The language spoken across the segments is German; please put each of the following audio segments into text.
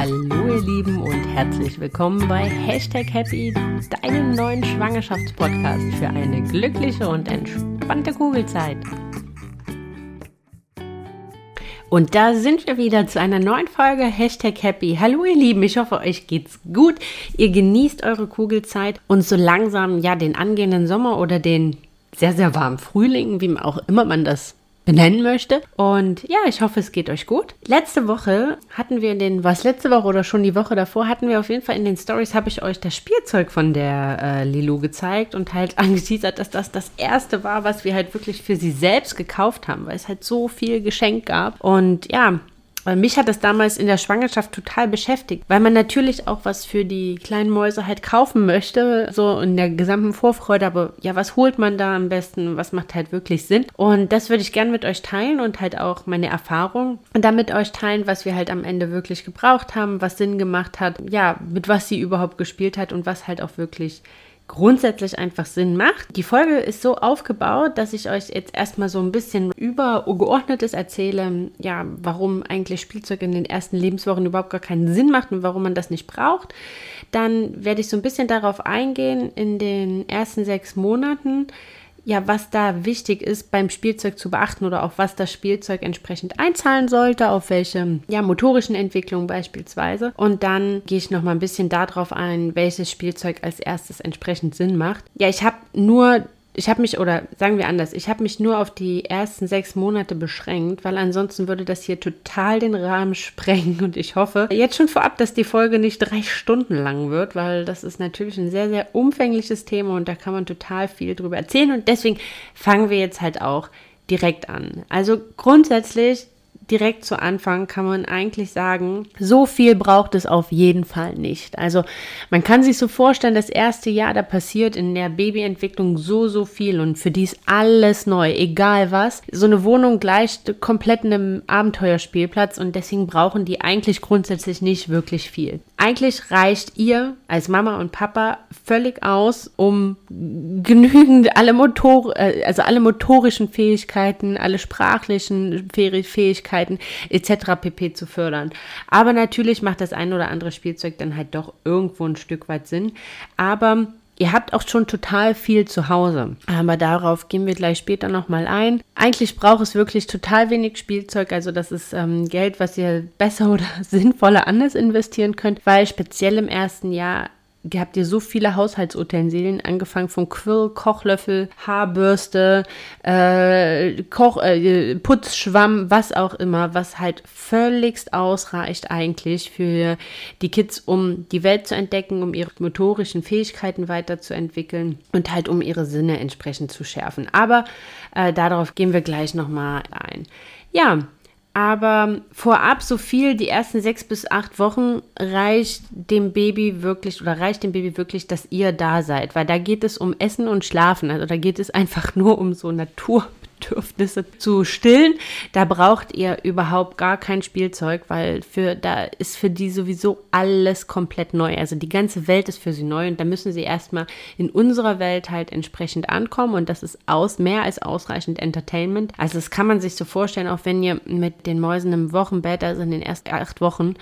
Hallo ihr Lieben und herzlich willkommen bei Hashtag Happy, deinem neuen Schwangerschaftspodcast für eine glückliche und entspannte Kugelzeit. Und da sind wir wieder zu einer neuen Folge Hashtag Happy. Hallo ihr Lieben, ich hoffe euch geht's gut. Ihr genießt eure Kugelzeit und so langsam ja den angehenden Sommer oder den sehr, sehr warmen Frühling, wie auch immer man das benennen möchte. Und ja, ich hoffe, es geht euch gut. Letzte Woche hatten wir in den, was letzte Woche oder schon die Woche davor, hatten wir auf jeden Fall in den Stories, habe ich euch das Spielzeug von der äh, Lilou gezeigt und halt angeteasert, dass das das erste war, was wir halt wirklich für sie selbst gekauft haben, weil es halt so viel Geschenk gab. Und ja, mich hat das damals in der Schwangerschaft total beschäftigt, weil man natürlich auch was für die kleinen Mäuse halt kaufen möchte, so in der gesamten Vorfreude, aber ja, was holt man da am besten, was macht halt wirklich Sinn? Und das würde ich gerne mit euch teilen und halt auch meine Erfahrung und damit euch teilen, was wir halt am Ende wirklich gebraucht haben, was Sinn gemacht hat, ja, mit was sie überhaupt gespielt hat und was halt auch wirklich grundsätzlich einfach Sinn macht. Die Folge ist so aufgebaut, dass ich euch jetzt erstmal so ein bisschen übergeordnetes erzähle, ja, warum eigentlich Spielzeug in den ersten Lebenswochen überhaupt gar keinen Sinn macht und warum man das nicht braucht. Dann werde ich so ein bisschen darauf eingehen in den ersten sechs Monaten, ja, was da wichtig ist beim Spielzeug zu beachten oder auf was das Spielzeug entsprechend einzahlen sollte, auf welche ja, motorischen Entwicklungen beispielsweise. Und dann gehe ich noch mal ein bisschen darauf ein, welches Spielzeug als erstes entsprechend Sinn macht. Ja, ich habe nur ich habe mich, oder sagen wir anders, ich habe mich nur auf die ersten sechs Monate beschränkt, weil ansonsten würde das hier total den Rahmen sprengen. Und ich hoffe jetzt schon vorab, dass die Folge nicht drei Stunden lang wird, weil das ist natürlich ein sehr, sehr umfängliches Thema und da kann man total viel drüber erzählen. Und deswegen fangen wir jetzt halt auch direkt an. Also grundsätzlich direkt zu Anfang kann man eigentlich sagen, so viel braucht es auf jeden Fall nicht. Also man kann sich so vorstellen, das erste Jahr, da passiert in der Babyentwicklung so, so viel und für die ist alles neu, egal was. So eine Wohnung gleicht komplett einem Abenteuerspielplatz und deswegen brauchen die eigentlich grundsätzlich nicht wirklich viel. Eigentlich reicht ihr als Mama und Papa völlig aus, um genügend alle Motor, äh, also alle motorischen Fähigkeiten, alle sprachlichen Fähigkeiten Fähigkeiten etc. pp. zu fördern. Aber natürlich macht das ein oder andere Spielzeug dann halt doch irgendwo ein Stück weit Sinn. Aber Ihr habt auch schon total viel zu Hause, aber darauf gehen wir gleich später nochmal ein. Eigentlich braucht es wirklich total wenig Spielzeug, also das ist ähm, Geld, was ihr besser oder sinnvoller anders investieren könnt, weil speziell im ersten Jahr habt ihr so viele Haushaltsutensilien, angefangen von Quill, Kochlöffel, Haarbürste, äh, Koch, äh, Putzschwamm, was auch immer, was halt völligst ausreicht eigentlich für die Kids, um die Welt zu entdecken, um ihre motorischen Fähigkeiten weiterzuentwickeln und halt um ihre Sinne entsprechend zu schärfen. Aber äh, darauf gehen wir gleich nochmal ein. Ja, aber vorab so viel, die ersten sechs bis acht Wochen reicht dem Baby wirklich oder reicht dem Baby wirklich, dass ihr da seid, weil da geht es um Essen und Schlafen. Also da geht es einfach nur um so Natur, Bedürfnisse zu stillen. Da braucht ihr überhaupt gar kein Spielzeug, weil für da ist für die sowieso alles komplett neu. Also die ganze Welt ist für sie neu und da müssen sie erstmal in unserer Welt halt entsprechend ankommen und das ist aus mehr als ausreichend Entertainment. Also das kann man sich so vorstellen, auch wenn ihr mit den Mäusen im Wochenbett, also in den ersten acht Wochen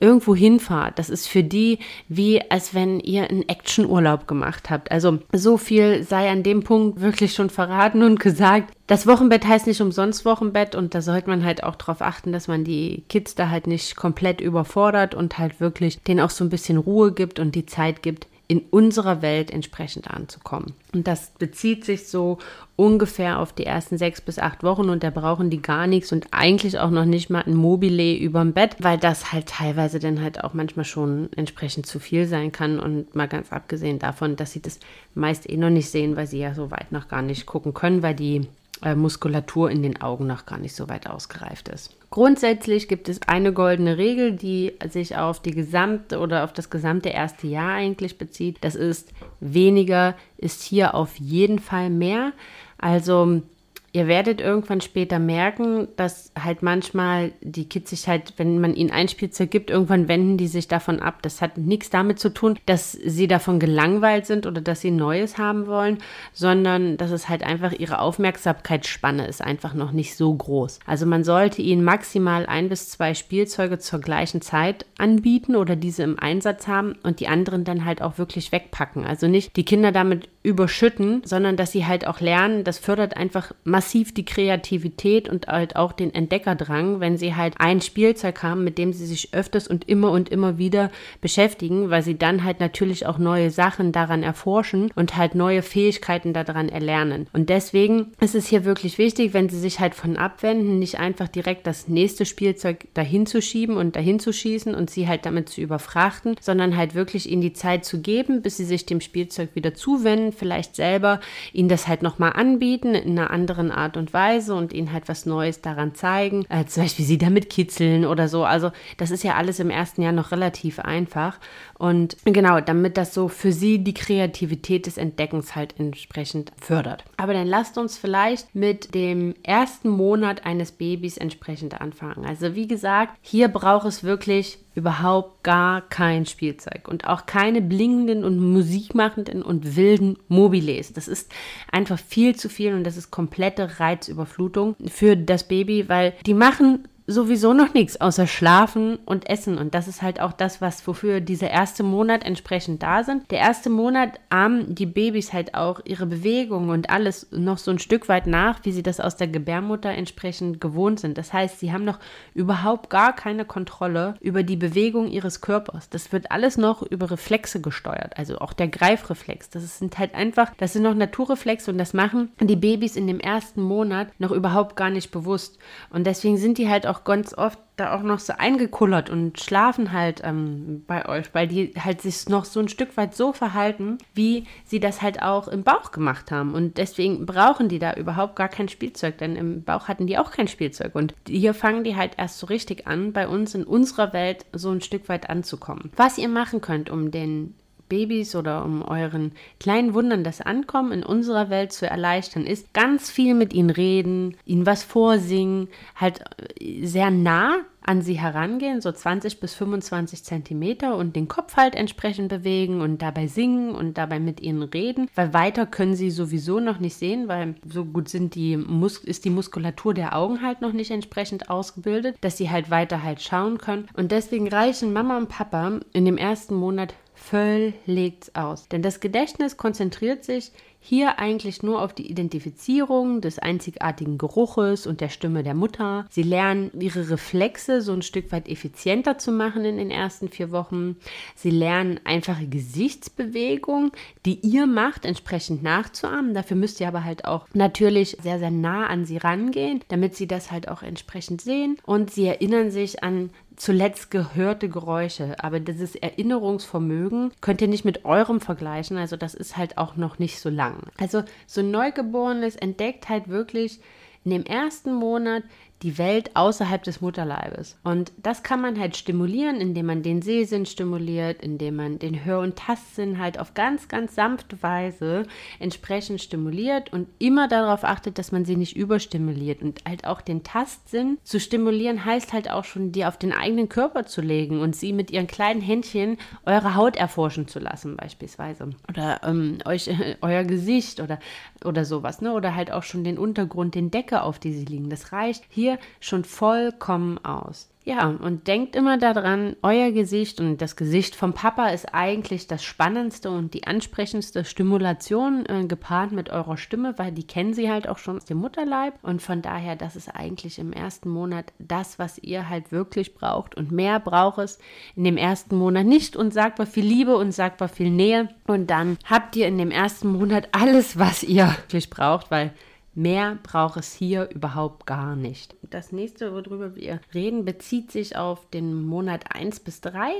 irgendwo hinfahrt. Das ist für die wie, als wenn ihr einen Actionurlaub gemacht habt. Also so viel sei an dem Punkt wirklich schon verraten und gesagt. Das Wochenbett heißt nicht umsonst Wochenbett und da sollte man halt auch darauf achten, dass man die Kids da halt nicht komplett überfordert und halt wirklich denen auch so ein bisschen Ruhe gibt und die Zeit gibt, in unserer Welt entsprechend anzukommen. Und das bezieht sich so ungefähr auf die ersten sechs bis acht Wochen und da brauchen die gar nichts und eigentlich auch noch nicht mal ein Mobile überm Bett, weil das halt teilweise dann halt auch manchmal schon entsprechend zu viel sein kann und mal ganz abgesehen davon, dass sie das meist eh noch nicht sehen, weil sie ja so weit noch gar nicht gucken können, weil die äh, Muskulatur in den Augen noch gar nicht so weit ausgereift ist. Grundsätzlich gibt es eine goldene Regel, die sich auf die gesamte oder auf das gesamte erste Jahr eigentlich bezieht. Das ist weniger ist hier auf jeden Fall mehr. Also ihr werdet irgendwann später merken, dass halt manchmal die Kids sich halt, wenn man ihnen ein Spielzeug gibt, irgendwann wenden die sich davon ab. Das hat nichts damit zu tun, dass sie davon gelangweilt sind oder dass sie Neues haben wollen, sondern dass es halt einfach ihre Aufmerksamkeitsspanne ist einfach noch nicht so groß. Also man sollte ihnen maximal ein bis zwei Spielzeuge zur gleichen Zeit anbieten oder diese im Einsatz haben und die anderen dann halt auch wirklich wegpacken. Also nicht die Kinder damit überschütten, sondern dass sie halt auch lernen, das fördert einfach massiv die Kreativität und halt auch den Entdeckerdrang, wenn sie halt ein Spielzeug haben, mit dem sie sich öfters und immer und immer wieder beschäftigen, weil sie dann halt natürlich auch neue Sachen daran erforschen und halt neue Fähigkeiten daran erlernen. Und deswegen ist es hier wirklich wichtig, wenn sie sich halt von abwenden, nicht einfach direkt das nächste Spielzeug dahin zu schieben und dahin zu schießen und sie halt damit zu überfrachten, sondern halt wirklich ihnen die Zeit zu geben, bis sie sich dem Spielzeug wieder zuwenden vielleicht selber ihnen das halt nochmal anbieten in einer anderen Art und Weise und ihnen halt was Neues daran zeigen. Äh, zum Beispiel sie damit kitzeln oder so. Also das ist ja alles im ersten Jahr noch relativ einfach. Und genau, damit das so für sie die Kreativität des Entdeckens halt entsprechend fördert. Aber dann lasst uns vielleicht mit dem ersten Monat eines Babys entsprechend anfangen. Also wie gesagt, hier braucht es wirklich überhaupt gar kein Spielzeug und auch keine blingenden und musikmachenden und wilden Mobiles. Das ist einfach viel zu viel und das ist komplette Reizüberflutung für das Baby, weil die machen sowieso noch nichts außer schlafen und essen. Und das ist halt auch das, was wofür dieser erste Monat entsprechend da sind. Der erste Monat ahmen die Babys halt auch ihre Bewegungen und alles noch so ein Stück weit nach, wie sie das aus der Gebärmutter entsprechend gewohnt sind. Das heißt, sie haben noch überhaupt gar keine Kontrolle über die Bewegung ihres Körpers. Das wird alles noch über Reflexe gesteuert, also auch der Greifreflex. Das sind halt einfach, das sind noch Naturreflexe und das machen die Babys in dem ersten Monat noch überhaupt gar nicht bewusst. Und deswegen sind die halt auch auch ganz oft da auch noch so eingekullert und schlafen halt ähm, bei euch, weil die halt sich noch so ein Stück weit so verhalten, wie sie das halt auch im Bauch gemacht haben. Und deswegen brauchen die da überhaupt gar kein Spielzeug, denn im Bauch hatten die auch kein Spielzeug. Und hier fangen die halt erst so richtig an, bei uns in unserer Welt so ein Stück weit anzukommen. Was ihr machen könnt, um den Babys oder um euren kleinen Wundern das Ankommen in unserer Welt zu erleichtern, ist ganz viel mit ihnen reden, ihnen was vorsingen, halt äh, sehr nah an sie herangehen, so 20 bis 25 Zentimeter und den Kopf halt entsprechend bewegen und dabei singen und dabei mit ihnen reden, weil weiter können sie sowieso noch nicht sehen, weil so gut sind die Mus ist die Muskulatur der Augen halt noch nicht entsprechend ausgebildet, dass sie halt weiter halt schauen können. Und deswegen reichen Mama und Papa in dem ersten Monat völlig aus. Denn das Gedächtnis konzentriert sich hier eigentlich nur auf die Identifizierung des einzigartigen Geruches und der Stimme der Mutter. Sie lernen ihre Reflexe so ein Stück weit effizienter zu machen in den ersten vier Wochen. Sie lernen einfache Gesichtsbewegungen, die ihr macht, entsprechend nachzuahmen. Dafür müsst ihr aber halt auch natürlich sehr, sehr nah an sie rangehen, damit sie das halt auch entsprechend sehen. Und sie erinnern sich an zuletzt gehörte Geräusche. Aber dieses Erinnerungsvermögen könnt ihr nicht mit eurem vergleichen. Also das ist halt auch noch nicht so lang. Also so ein Neugeborenes entdeckt halt wirklich in dem ersten Monat die Welt außerhalb des Mutterleibes. Und das kann man halt stimulieren, indem man den Sehsinn stimuliert, indem man den Hör- und Tastsinn halt auf ganz, ganz sanfte Weise entsprechend stimuliert und immer darauf achtet, dass man sie nicht überstimuliert. Und halt auch den Tastsinn zu stimulieren heißt halt auch schon, die auf den eigenen Körper zu legen und sie mit ihren kleinen Händchen eure Haut erforschen zu lassen, beispielsweise. Oder ähm, euch äh, euer Gesicht oder, oder sowas, ne? Oder halt auch schon den Untergrund, den Decke, auf die sie liegen. Das reicht hier hier schon vollkommen aus. Ja, und denkt immer daran, euer Gesicht und das Gesicht vom Papa ist eigentlich das spannendste und die ansprechendste Stimulation äh, gepaart mit eurer Stimme, weil die kennen sie halt auch schon aus dem Mutterleib. Und von daher, das ist eigentlich im ersten Monat das, was ihr halt wirklich braucht. Und mehr braucht es in dem ersten Monat nicht und sagbar viel Liebe und sagbar viel Nähe. Und dann habt ihr in dem ersten Monat alles, was ihr wirklich braucht, weil Mehr braucht es hier überhaupt gar nicht. Das nächste, worüber wir reden, bezieht sich auf den Monat 1 bis 3.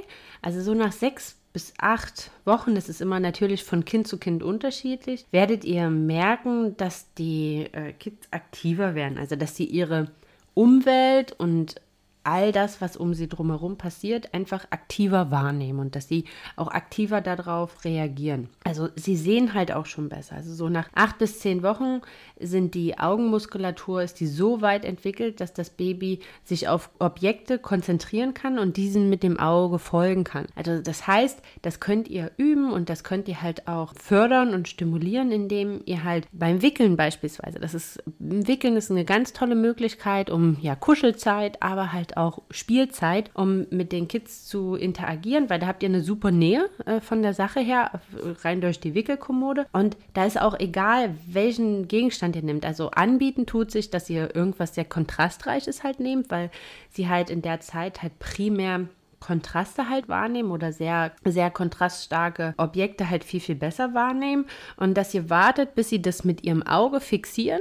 Also so nach sechs bis acht Wochen, das ist immer natürlich von Kind zu Kind unterschiedlich, werdet ihr merken, dass die äh, Kids aktiver werden. Also dass sie ihre Umwelt und all das, was um sie drumherum passiert, einfach aktiver wahrnehmen und dass sie auch aktiver darauf reagieren. Also sie sehen halt auch schon besser. Also so nach acht bis zehn Wochen sind die Augenmuskulatur, ist die so weit entwickelt, dass das Baby sich auf Objekte konzentrieren kann und diesen mit dem Auge folgen kann. Also das heißt, das könnt ihr üben und das könnt ihr halt auch fördern und stimulieren, indem ihr halt beim Wickeln beispielsweise, das ist, Wickeln ist eine ganz tolle Möglichkeit, um ja Kuschelzeit, aber halt auch Spielzeit, um mit den Kids zu interagieren, weil da habt ihr eine super Nähe äh, von der Sache her, rein durch die Wickelkommode. Und da ist auch egal, welchen Gegenstand ihr nehmt. Also anbieten tut sich, dass ihr irgendwas sehr kontrastreiches halt nehmt, weil sie halt in der Zeit halt primär Kontraste halt wahrnehmen oder sehr, sehr kontraststarke Objekte halt viel, viel besser wahrnehmen. Und dass ihr wartet, bis sie das mit ihrem Auge fixieren,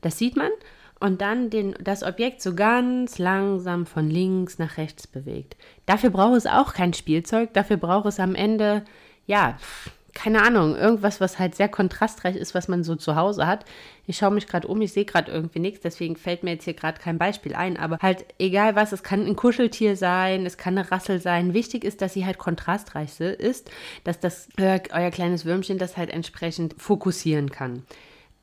das sieht man und dann den, das Objekt so ganz langsam von links nach rechts bewegt. Dafür braucht es auch kein Spielzeug, dafür braucht es am Ende, ja, keine Ahnung, irgendwas, was halt sehr kontrastreich ist, was man so zu Hause hat. Ich schaue mich gerade um, ich sehe gerade irgendwie nichts, deswegen fällt mir jetzt hier gerade kein Beispiel ein. Aber halt egal was, es kann ein Kuscheltier sein, es kann eine Rassel sein. Wichtig ist, dass sie halt kontrastreich ist, dass das euer, euer kleines Würmchen das halt entsprechend fokussieren kann.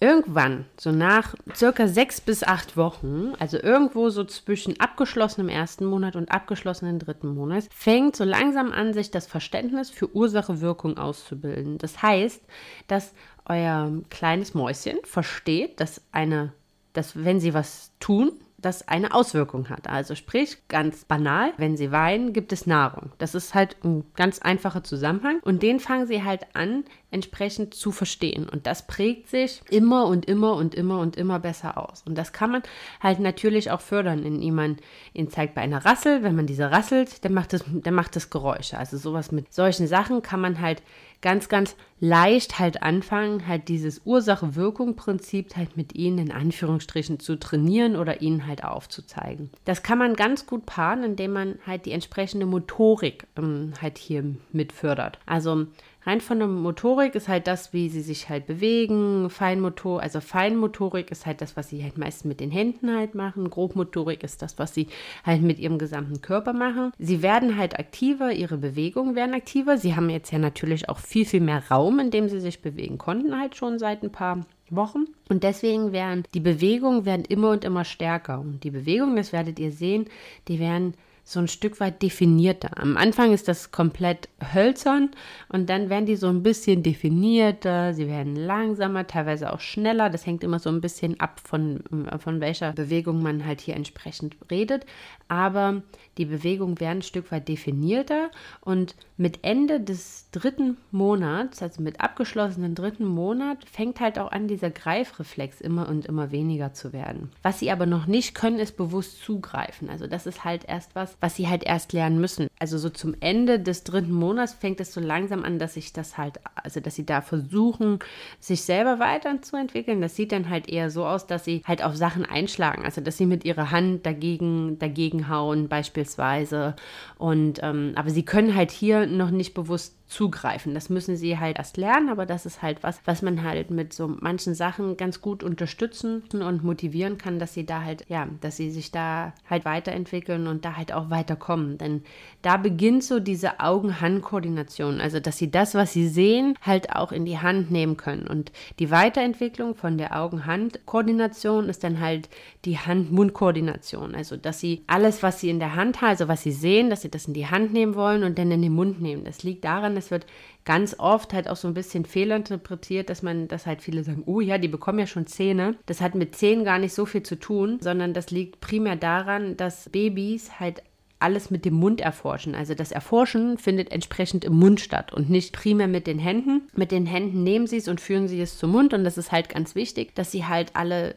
Irgendwann, so nach circa sechs bis acht Wochen, also irgendwo so zwischen abgeschlossenem ersten Monat und abgeschlossenen dritten Monat, fängt so langsam an, sich das Verständnis für Ursache-Wirkung auszubilden. Das heißt, dass euer kleines Mäuschen versteht, dass eine, dass wenn sie was tun, das eine Auswirkung hat. Also sprich, ganz banal, wenn sie weinen, gibt es Nahrung. Das ist halt ein ganz einfacher Zusammenhang und den fangen sie halt an, entsprechend zu verstehen. Und das prägt sich immer und immer und immer und immer besser aus. Und das kann man halt natürlich auch fördern, indem man ihn zeigt bei einer Rassel, wenn man diese rasselt, dann macht es, dann macht es Geräusche. Also sowas mit solchen Sachen kann man halt ganz, ganz leicht halt anfangen, halt dieses Ursache-Wirkung-Prinzip halt mit ihnen in Anführungsstrichen zu trainieren oder ihnen halt aufzuzeigen. Das kann man ganz gut paaren, indem man halt die entsprechende Motorik ähm, halt hier mit fördert. Also Rein von der Motorik ist halt das, wie sie sich halt bewegen. Feinmotor, also Feinmotorik ist halt das, was sie halt meist mit den Händen halt machen. Grobmotorik ist das, was sie halt mit ihrem gesamten Körper machen. Sie werden halt aktiver, ihre Bewegungen werden aktiver. Sie haben jetzt ja natürlich auch viel, viel mehr Raum, in dem sie sich bewegen konnten, halt schon seit ein paar Wochen. Und deswegen werden die Bewegungen werden immer und immer stärker. Und die Bewegungen, das werdet ihr sehen, die werden so ein Stück weit definierter. Am Anfang ist das komplett hölzern und dann werden die so ein bisschen definierter, sie werden langsamer, teilweise auch schneller. Das hängt immer so ein bisschen ab von, von welcher Bewegung man halt hier entsprechend redet. Aber die Bewegungen werden ein Stück weit definierter und mit Ende des dritten Monats, also mit abgeschlossenen dritten Monat, fängt halt auch an, dieser Greifreflex immer und immer weniger zu werden. Was sie aber noch nicht können, ist bewusst zugreifen. Also das ist halt erst was, was sie halt erst lernen müssen. Also so zum Ende des dritten Monats fängt es so langsam an, dass sich das halt, also dass sie da versuchen, sich selber weiterzuentwickeln. Das sieht dann halt eher so aus, dass sie halt auf Sachen einschlagen. Also dass sie mit ihrer Hand dagegen, dagegen hauen beispielsweise. Und ähm, aber sie können halt hier noch nicht bewusst zugreifen. Das müssen sie halt erst lernen, aber das ist halt was, was man halt mit so manchen Sachen ganz gut unterstützen und motivieren kann, dass sie da halt, ja, dass sie sich da halt weiterentwickeln und da halt auch weiterkommen. Denn da beginnt so diese Augen-Hand-Koordination, also dass sie das, was sie sehen, halt auch in die Hand nehmen können. Und die Weiterentwicklung von der Augen-Hand-Koordination ist dann halt die Hand-Mund-Koordination. Also dass sie alles, was sie in der Hand haben, also was sie sehen, dass sie das in die Hand nehmen wollen und dann in den Mund nehmen. Das liegt daran, es wird ganz oft halt auch so ein bisschen fehlinterpretiert, dass man, dass halt viele sagen, oh ja, die bekommen ja schon Zähne. Das hat mit Zähnen gar nicht so viel zu tun, sondern das liegt primär daran, dass Babys halt alles mit dem Mund erforschen. Also das Erforschen findet entsprechend im Mund statt und nicht primär mit den Händen. Mit den Händen nehmen sie es und führen sie es zum Mund und das ist halt ganz wichtig, dass sie halt alle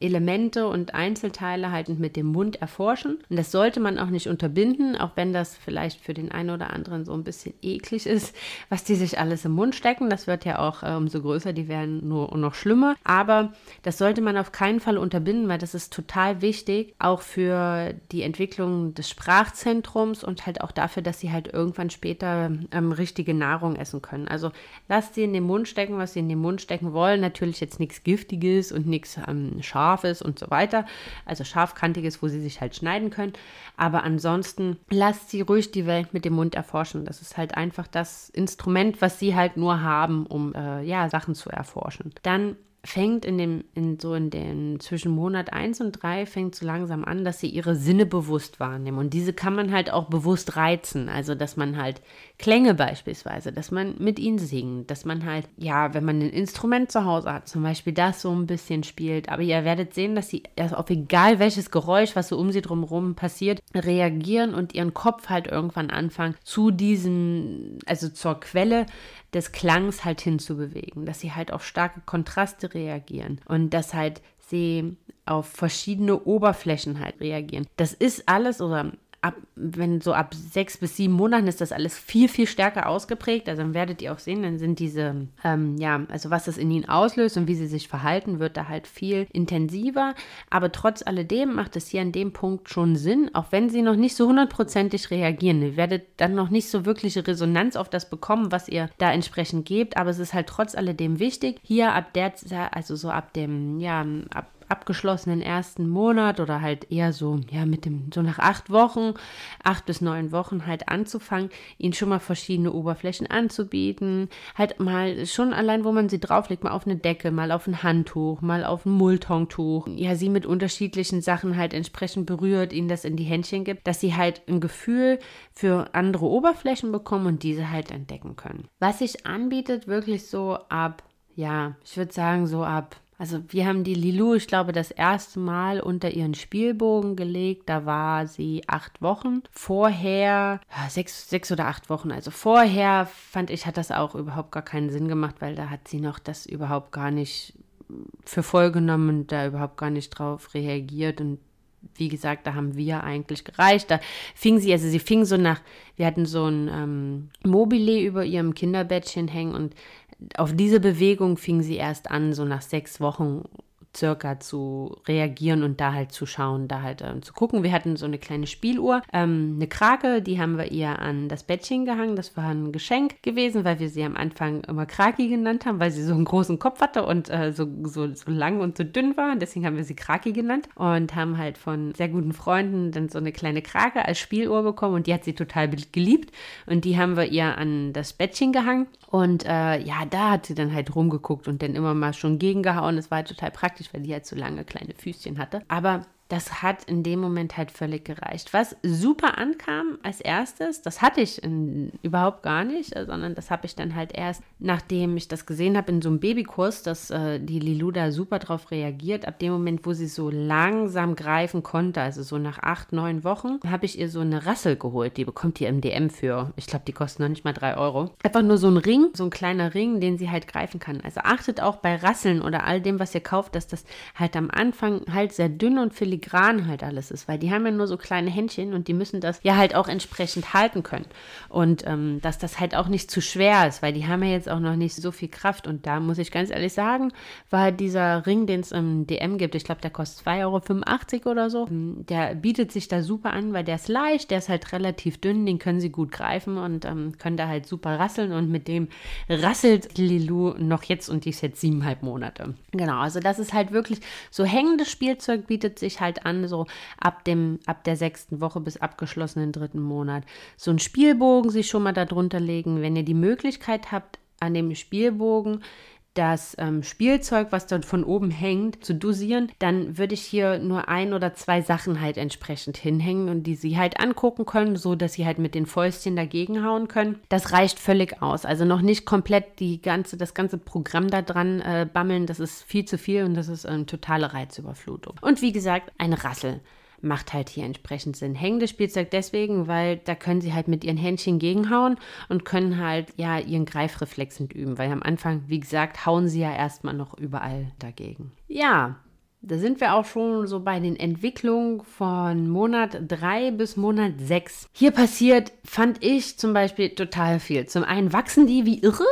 Elemente und Einzelteile halt mit dem Mund erforschen. Und das sollte man auch nicht unterbinden, auch wenn das vielleicht für den einen oder anderen so ein bisschen eklig ist, was die sich alles im Mund stecken. Das wird ja auch äh, umso größer, die werden nur noch schlimmer. Aber das sollte man auf keinen Fall unterbinden, weil das ist total wichtig, auch für die Entwicklung des Sprach Sprachzentrums und halt auch dafür, dass sie halt irgendwann später ähm, richtige Nahrung essen können. Also lasst sie in den Mund stecken, was sie in den Mund stecken wollen. Natürlich jetzt nichts Giftiges und nichts ähm, Scharfes und so weiter. Also scharfkantig ist, wo sie sich halt schneiden können. Aber ansonsten lasst sie ruhig die Welt mit dem Mund erforschen. Das ist halt einfach das Instrument, was sie halt nur haben, um äh, ja, Sachen zu erforschen. Dann fängt in dem, in so in den zwischen Monat 1 und 3 fängt so langsam an, dass sie ihre Sinne bewusst wahrnehmen. Und diese kann man halt auch bewusst reizen. Also, dass man halt Klänge beispielsweise, dass man mit ihnen singt, dass man halt, ja, wenn man ein Instrument zu Hause hat, zum Beispiel das so ein bisschen spielt. Aber ihr werdet sehen, dass sie erst auf egal welches Geräusch, was so um sie drumherum passiert, reagieren und ihren Kopf halt irgendwann anfangen, zu diesem, also zur Quelle des Klangs halt hinzubewegen, dass sie halt auf starke Kontraste reagieren und dass halt sie auf verschiedene Oberflächen halt reagieren. Das ist alles oder ab, wenn so ab sechs bis sieben Monaten ist das alles viel, viel stärker ausgeprägt. Also dann werdet ihr auch sehen, dann sind diese, ähm, ja, also was das in ihnen auslöst und wie sie sich verhalten, wird da halt viel intensiver. Aber trotz alledem macht es hier an dem Punkt schon Sinn, auch wenn sie noch nicht so hundertprozentig reagieren. Ihr werdet dann noch nicht so wirkliche Resonanz auf das bekommen, was ihr da entsprechend gebt. Aber es ist halt trotz alledem wichtig, hier ab der, also so ab dem, ja, ab abgeschlossenen ersten Monat oder halt eher so, ja, mit dem, so nach acht Wochen, acht bis neun Wochen halt anzufangen, ihnen schon mal verschiedene Oberflächen anzubieten, halt mal schon allein, wo man sie drauflegt, mal auf eine Decke, mal auf ein Handtuch, mal auf ein Mulltontuch, ja, sie mit unterschiedlichen Sachen halt entsprechend berührt, ihnen das in die Händchen gibt, dass sie halt ein Gefühl für andere Oberflächen bekommen und diese halt entdecken können. Was sich anbietet, wirklich so ab, ja, ich würde sagen, so ab also wir haben die Lilou, ich glaube, das erste Mal unter ihren Spielbogen gelegt. Da war sie acht Wochen. Vorher, sechs, sechs oder acht Wochen. Also vorher fand ich, hat das auch überhaupt gar keinen Sinn gemacht, weil da hat sie noch das überhaupt gar nicht für voll genommen da überhaupt gar nicht drauf reagiert. Und wie gesagt, da haben wir eigentlich gereicht. Da fing sie, also sie fing so nach, wir hatten so ein ähm, Mobile über ihrem Kinderbettchen hängen und auf diese Bewegung fing sie erst an, so nach sechs Wochen circa zu reagieren und da halt zu schauen, da halt ähm, zu gucken. Wir hatten so eine kleine Spieluhr, ähm, eine Krake, die haben wir ihr an das Bettchen gehangen. Das war ein Geschenk gewesen, weil wir sie am Anfang immer Kraki genannt haben, weil sie so einen großen Kopf hatte und äh, so, so, so lang und so dünn war. Und deswegen haben wir sie Kraki genannt und haben halt von sehr guten Freunden dann so eine kleine Krake als Spieluhr bekommen und die hat sie total geliebt. Und die haben wir ihr an das Bettchen gehangen. Und äh, ja, da hat sie dann halt rumgeguckt und dann immer mal schon gegengehauen. Das war halt total praktisch praktisch, weil die halt so lange kleine Füßchen hatte. Aber das hat in dem Moment halt völlig gereicht. Was super ankam als erstes, das hatte ich in, überhaupt gar nicht, äh, sondern das habe ich dann halt erst, nachdem ich das gesehen habe in so einem Babykurs, dass äh, die Lilu da super drauf reagiert. Ab dem Moment, wo sie so langsam greifen konnte, also so nach acht, neun Wochen, habe ich ihr so eine Rassel geholt. Die bekommt ihr im DM für, ich glaube, die kosten noch nicht mal drei Euro. Einfach nur so ein Ring, so ein kleiner Ring, den sie halt greifen kann. Also achtet auch bei Rasseln oder all dem, was ihr kauft, dass das halt am Anfang halt sehr dünn und filigran filigran halt alles ist, weil die haben ja nur so kleine Händchen und die müssen das ja halt auch entsprechend halten können. Und ähm, dass das halt auch nicht zu schwer ist, weil die haben ja jetzt auch noch nicht so viel Kraft. Und da muss ich ganz ehrlich sagen, war dieser Ring, den es im DM gibt, ich glaube, der kostet 2,85 Euro oder so, der bietet sich da super an, weil der ist leicht, der ist halt relativ dünn, den können sie gut greifen und ähm, können da halt super rasseln und mit dem rasselt Lilou noch jetzt und die ist jetzt siebeneinhalb Monate. Genau, also das ist halt wirklich so hängendes Spielzeug bietet sich halt an, so ab dem, ab der sechsten Woche bis abgeschlossenen dritten Monat. So ein Spielbogen sich schon mal darunter legen, wenn ihr die Möglichkeit habt, an dem Spielbogen das ähm, Spielzeug, was dort von oben hängt, zu dosieren, dann würde ich hier nur ein oder zwei Sachen halt entsprechend hinhängen und die sie halt angucken können, so dass sie halt mit den Fäustchen dagegen hauen können. Das reicht völlig aus. Also noch nicht komplett die ganze, das ganze Programm da dran äh, bammeln. Das ist viel zu viel und das ist eine totale Reizüberflutung. Und wie gesagt, eine Rassel macht halt hier entsprechend Sinn. Hängendes Spielzeug deswegen, weil da können sie halt mit ihren Händchen gegenhauen und können halt ja ihren Greifreflex üben, weil am Anfang, wie gesagt, hauen sie ja erstmal noch überall dagegen. Ja, da sind wir auch schon so bei den Entwicklungen von Monat 3 bis Monat 6. Hier passiert, fand ich zum Beispiel total viel. Zum einen wachsen die wie irre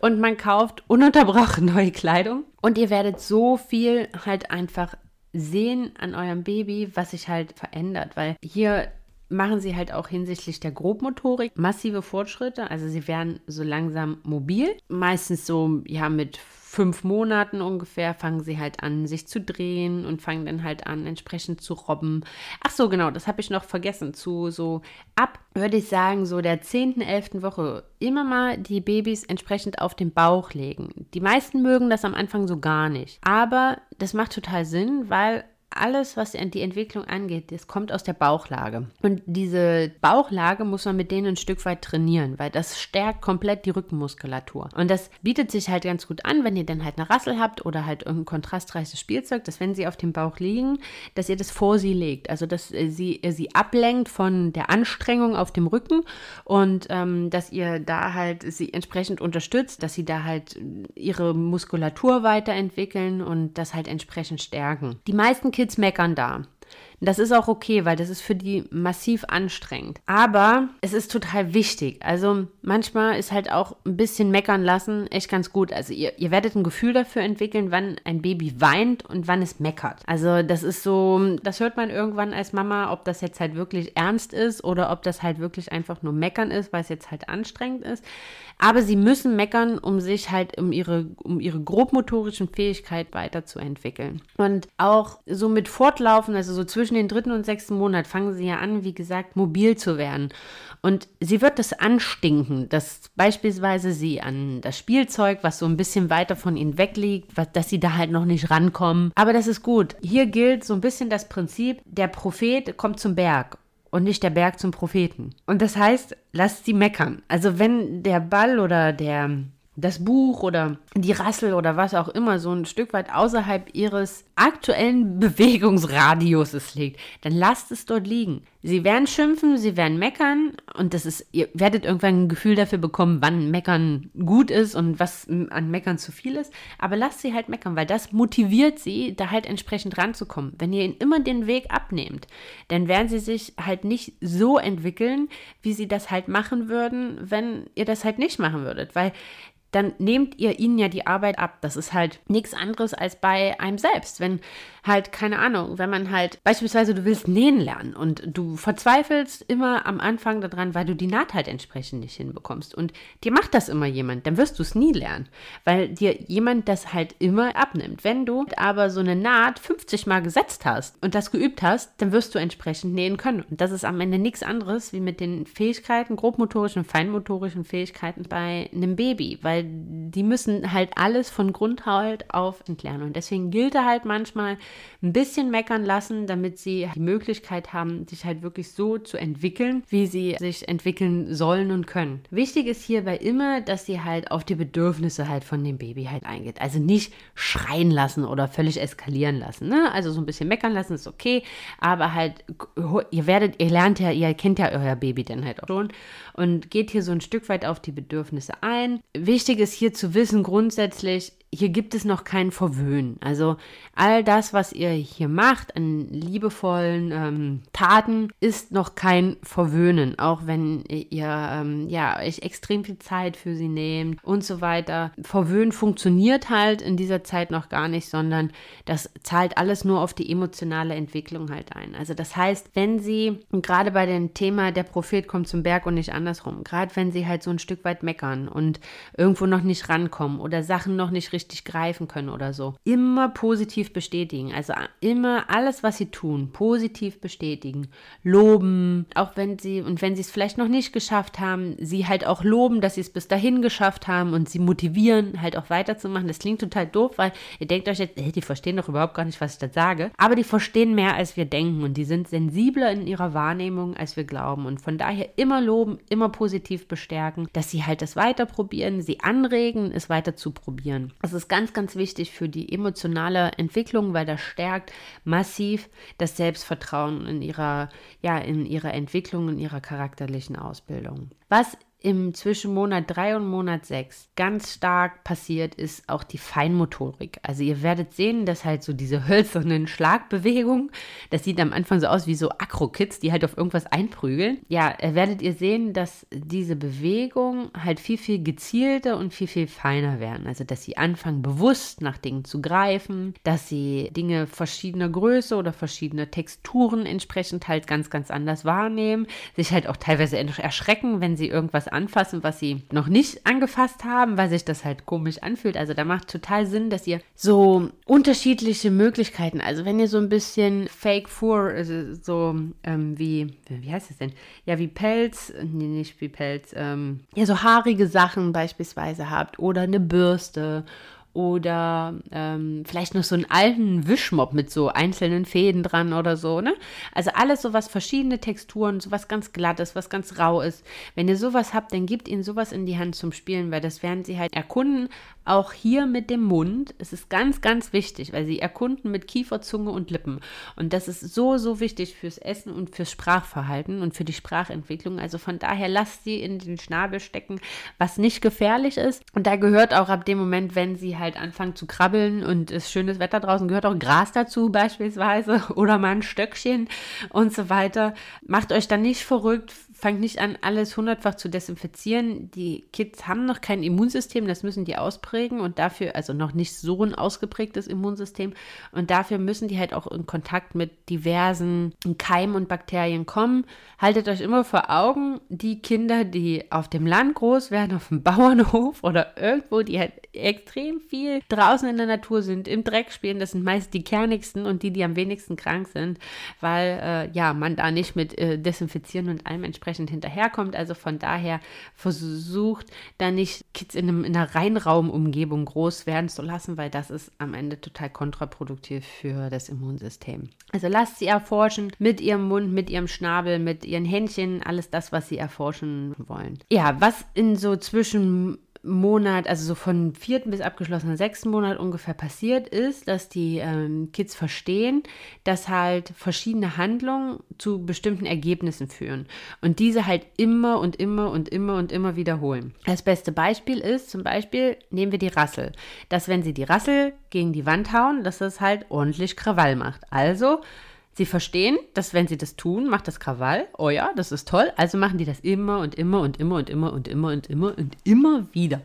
und man kauft ununterbrochen neue Kleidung. Und ihr werdet so viel halt einfach sehen an eurem Baby, was sich halt verändert, weil hier machen sie halt auch hinsichtlich der Grobmotorik massive Fortschritte. Also sie werden so langsam mobil, meistens so ja mit fünf Monaten ungefähr fangen sie halt an, sich zu drehen und fangen dann halt an, entsprechend zu robben. Ach so, genau, das habe ich noch vergessen. Zu so ab, würde ich sagen, so der 10., 11. Woche immer mal die Babys entsprechend auf den Bauch legen. Die meisten mögen das am Anfang so gar nicht. Aber das macht total Sinn, weil alles, was die Entwicklung angeht, das kommt aus der Bauchlage. Und diese Bauchlage muss man mit denen ein Stück weit trainieren, weil das stärkt komplett die Rückenmuskulatur. Und das bietet sich halt ganz gut an, wenn ihr dann halt eine Rassel habt oder halt irgendein kontrastreiches Spielzeug, dass wenn sie auf dem Bauch liegen, dass ihr das vor sie legt. Also, dass sie, sie ablenkt von der Anstrengung auf dem Rücken und ähm, dass ihr da halt sie entsprechend unterstützt, dass sie da halt ihre Muskulatur weiterentwickeln und das halt entsprechend stärken. Die meisten Kids meckern da. Das ist auch okay, weil das ist für die massiv anstrengend. Aber es ist total wichtig. Also manchmal ist halt auch ein bisschen meckern lassen echt ganz gut. Also ihr, ihr werdet ein Gefühl dafür entwickeln, wann ein Baby weint und wann es meckert. Also das ist so, das hört man irgendwann als Mama, ob das jetzt halt wirklich ernst ist oder ob das halt wirklich einfach nur meckern ist, weil es jetzt halt anstrengend ist. Aber sie müssen meckern, um sich halt um ihre, um ihre grobmotorischen Fähigkeiten weiterzuentwickeln. Und auch so mit Fortlaufen, also so zwischen den dritten und sechsten Monat, fangen sie ja an, wie gesagt, mobil zu werden. Und sie wird das anstinken, dass beispielsweise sie an das Spielzeug, was so ein bisschen weiter von ihnen wegliegt, dass sie da halt noch nicht rankommen. Aber das ist gut. Hier gilt so ein bisschen das Prinzip, der Prophet kommt zum Berg und nicht der Berg zum Propheten. Und das heißt, lasst sie meckern. Also wenn der Ball oder der das Buch oder die Rassel oder was auch immer so ein Stück weit außerhalb ihres aktuellen Bewegungsradiuses liegt, dann lasst es dort liegen. Sie werden schimpfen, sie werden meckern und das ist, ihr werdet irgendwann ein Gefühl dafür bekommen, wann Meckern gut ist und was an Meckern zu viel ist. Aber lasst sie halt meckern, weil das motiviert sie, da halt entsprechend ranzukommen. Wenn ihr ihnen immer den Weg abnehmt, dann werden sie sich halt nicht so entwickeln, wie sie das halt machen würden, wenn ihr das halt nicht machen würdet. Weil dann nehmt ihr ihnen ja die Arbeit ab. Das ist halt nichts anderes als bei einem selbst. Wenn halt, keine Ahnung, wenn man halt, beispielsweise du willst nähen lernen und du verzweifelst immer am Anfang daran, weil du die Naht halt entsprechend nicht hinbekommst und dir macht das immer jemand, dann wirst du es nie lernen, weil dir jemand das halt immer abnimmt. Wenn du aber so eine Naht 50 Mal gesetzt hast und das geübt hast, dann wirst du entsprechend nähen können. Und das ist am Ende nichts anderes wie mit den Fähigkeiten, grobmotorischen, feinmotorischen Fähigkeiten bei einem Baby, weil die müssen halt alles von Grund halt auf entlernen. Und deswegen gilt er halt manchmal ein bisschen meckern lassen, damit sie die Möglichkeit haben, sich halt wirklich so zu entwickeln, wie sie sich entwickeln sollen und können. Wichtig ist hierbei immer, dass sie halt auf die Bedürfnisse halt von dem Baby halt eingeht. Also nicht schreien lassen oder völlig eskalieren lassen. Ne? Also so ein bisschen meckern lassen ist okay, aber halt, ihr werdet, ihr lernt ja, ihr kennt ja euer Baby dann halt auch schon und geht hier so ein Stück weit auf die Bedürfnisse ein. Wichtig ist hier zu wissen grundsätzlich, hier gibt es noch kein Verwöhnen. Also all das, was ihr hier macht an liebevollen ähm, Taten, ist noch kein Verwöhnen. Auch wenn ihr ähm, ja euch extrem viel Zeit für sie nehmt und so weiter. Verwöhnen funktioniert halt in dieser Zeit noch gar nicht, sondern das zahlt alles nur auf die emotionale Entwicklung halt ein. Also das heißt, wenn sie gerade bei dem Thema der Prophet kommt zum Berg und nicht andersrum, gerade wenn sie halt so ein Stück weit meckern und irgendwo noch nicht rankommen oder Sachen noch nicht richtig richtig greifen können oder so. Immer positiv bestätigen. Also immer alles, was sie tun, positiv bestätigen. Loben, auch wenn sie, und wenn sie es vielleicht noch nicht geschafft haben, sie halt auch loben, dass sie es bis dahin geschafft haben und sie motivieren, halt auch weiterzumachen. Das klingt total doof, weil ihr denkt euch jetzt, hey, die verstehen doch überhaupt gar nicht, was ich da sage. Aber die verstehen mehr, als wir denken und die sind sensibler in ihrer Wahrnehmung, als wir glauben. Und von daher immer loben, immer positiv bestärken, dass sie halt das weiterprobieren, sie anregen, es weiter zu probieren. Das ist ganz, ganz wichtig für die emotionale Entwicklung, weil das stärkt massiv das Selbstvertrauen in ihrer, ja, in ihrer Entwicklung, in ihrer charakterlichen Ausbildung. Was im Zwischenmonat 3 und Monat 6 ganz stark passiert, ist auch die Feinmotorik. Also ihr werdet sehen, dass halt so diese hölzernen Schlagbewegungen, das sieht am Anfang so aus wie so Akro-Kids, die halt auf irgendwas einprügeln. Ja, werdet ihr sehen, dass diese Bewegungen halt viel, viel gezielter und viel, viel feiner werden. Also dass sie anfangen bewusst nach Dingen zu greifen, dass sie Dinge verschiedener Größe oder verschiedener Texturen entsprechend halt ganz, ganz anders wahrnehmen, sich halt auch teilweise erschrecken, wenn sie irgendwas anfassen, was sie noch nicht angefasst haben, weil sich das halt komisch anfühlt. Also da macht total Sinn, dass ihr so unterschiedliche Möglichkeiten, also wenn ihr so ein bisschen Fake Fur, also so ähm, wie, wie heißt es denn? Ja, wie Pelz, nee, nicht wie Pelz, ähm, ja, so haarige Sachen beispielsweise habt oder eine Bürste oder ähm, vielleicht noch so einen alten Wischmopp mit so einzelnen Fäden dran oder so, ne? Also alles so was verschiedene Texturen, so was ganz glattes, was ganz rau ist. Wenn ihr sowas habt, dann gebt ihnen sowas in die Hand zum Spielen, weil das werden sie halt erkunden, auch hier mit dem Mund. Es ist ganz, ganz wichtig, weil sie erkunden mit Kiefer, Zunge und Lippen. Und das ist so, so wichtig fürs Essen und fürs Sprachverhalten und für die Sprachentwicklung. Also von daher lasst sie in den Schnabel stecken, was nicht gefährlich ist. Und da gehört auch ab dem Moment, wenn sie halt anfangen zu krabbeln und es ist schönes Wetter draußen, gehört auch Gras dazu beispielsweise oder mal ein Stöckchen und so weiter. Macht euch dann nicht verrückt, fangt nicht an, alles hundertfach zu desinfizieren. Die Kids haben noch kein Immunsystem, das müssen die ausprägen und dafür, also noch nicht so ein ausgeprägtes Immunsystem und dafür müssen die halt auch in Kontakt mit diversen Keimen und Bakterien kommen. Haltet euch immer vor Augen, die Kinder, die auf dem Land groß werden, auf dem Bauernhof oder irgendwo, die halt extrem viel draußen in der Natur sind, im Dreck spielen, das sind meist die kernigsten und die, die am wenigsten krank sind, weil äh, ja, man da nicht mit äh, Desinfizieren und allem entsprechend entsprechend hinterherkommt. Also von daher versucht da nicht Kids in, einem, in einer Reinraumumgebung groß werden zu lassen, weil das ist am Ende total kontraproduktiv für das Immunsystem. Also lasst sie erforschen mit ihrem Mund, mit ihrem Schnabel, mit ihren Händchen, alles das, was sie erforschen wollen. Ja, was in so zwischen Monat, also so von vierten bis abgeschlossenen sechsten Monat ungefähr passiert ist, dass die ähm, Kids verstehen, dass halt verschiedene Handlungen zu bestimmten Ergebnissen führen und diese halt immer und immer und immer und immer wiederholen. Das beste Beispiel ist zum Beispiel, nehmen wir die Rassel, dass wenn sie die Rassel gegen die Wand hauen, dass das halt ordentlich Krawall macht. Also Sie verstehen, dass wenn sie das tun, macht das Krawall. Oh ja, das ist toll. Also machen die das immer und immer und immer und immer und immer und immer und immer wieder.